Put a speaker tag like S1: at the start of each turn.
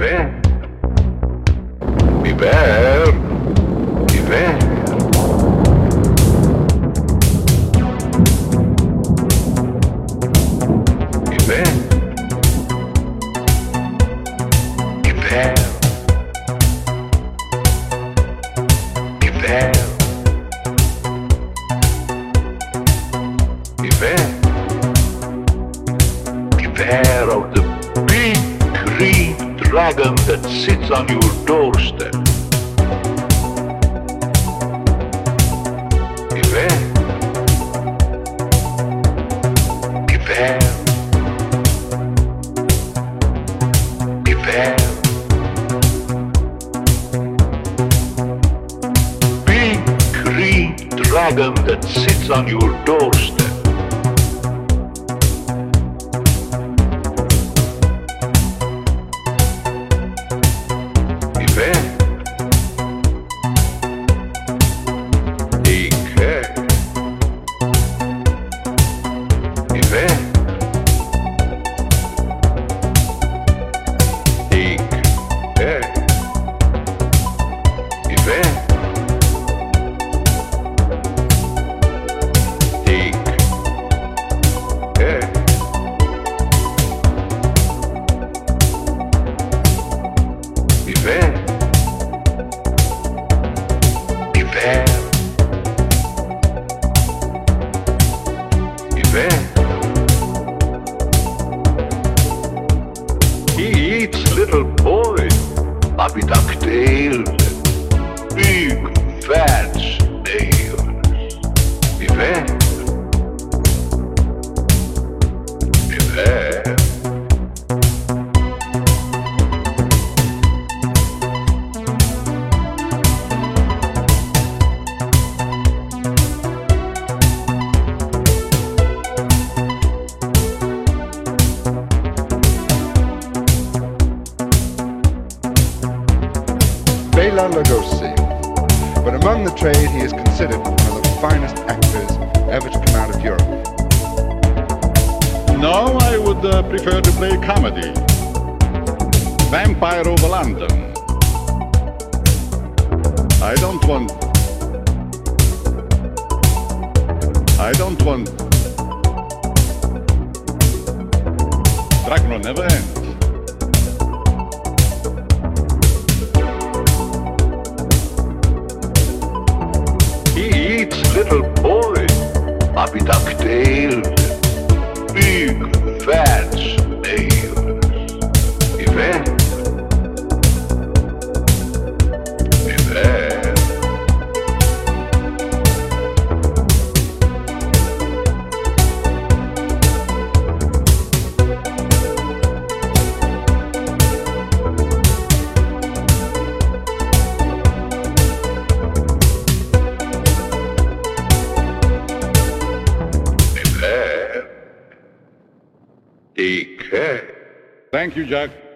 S1: Biber. Biber. Biber. Biber. Biber. Biber. Biber. Beware of the big green dragon that sits on your doorstep. Beware. Beware. Beware. Big green dragon that sits on your doorstep. He eats little puppy ducktails, and big fat
S2: But among the trade, he is considered one of the finest actors ever to come out of Europe.
S3: No, I would uh, prefer to play comedy. Vampire over London. I don't want. I don't want. Dracula never ends.
S1: Little puppy ducktails, and big fat
S3: Thank you, Jack.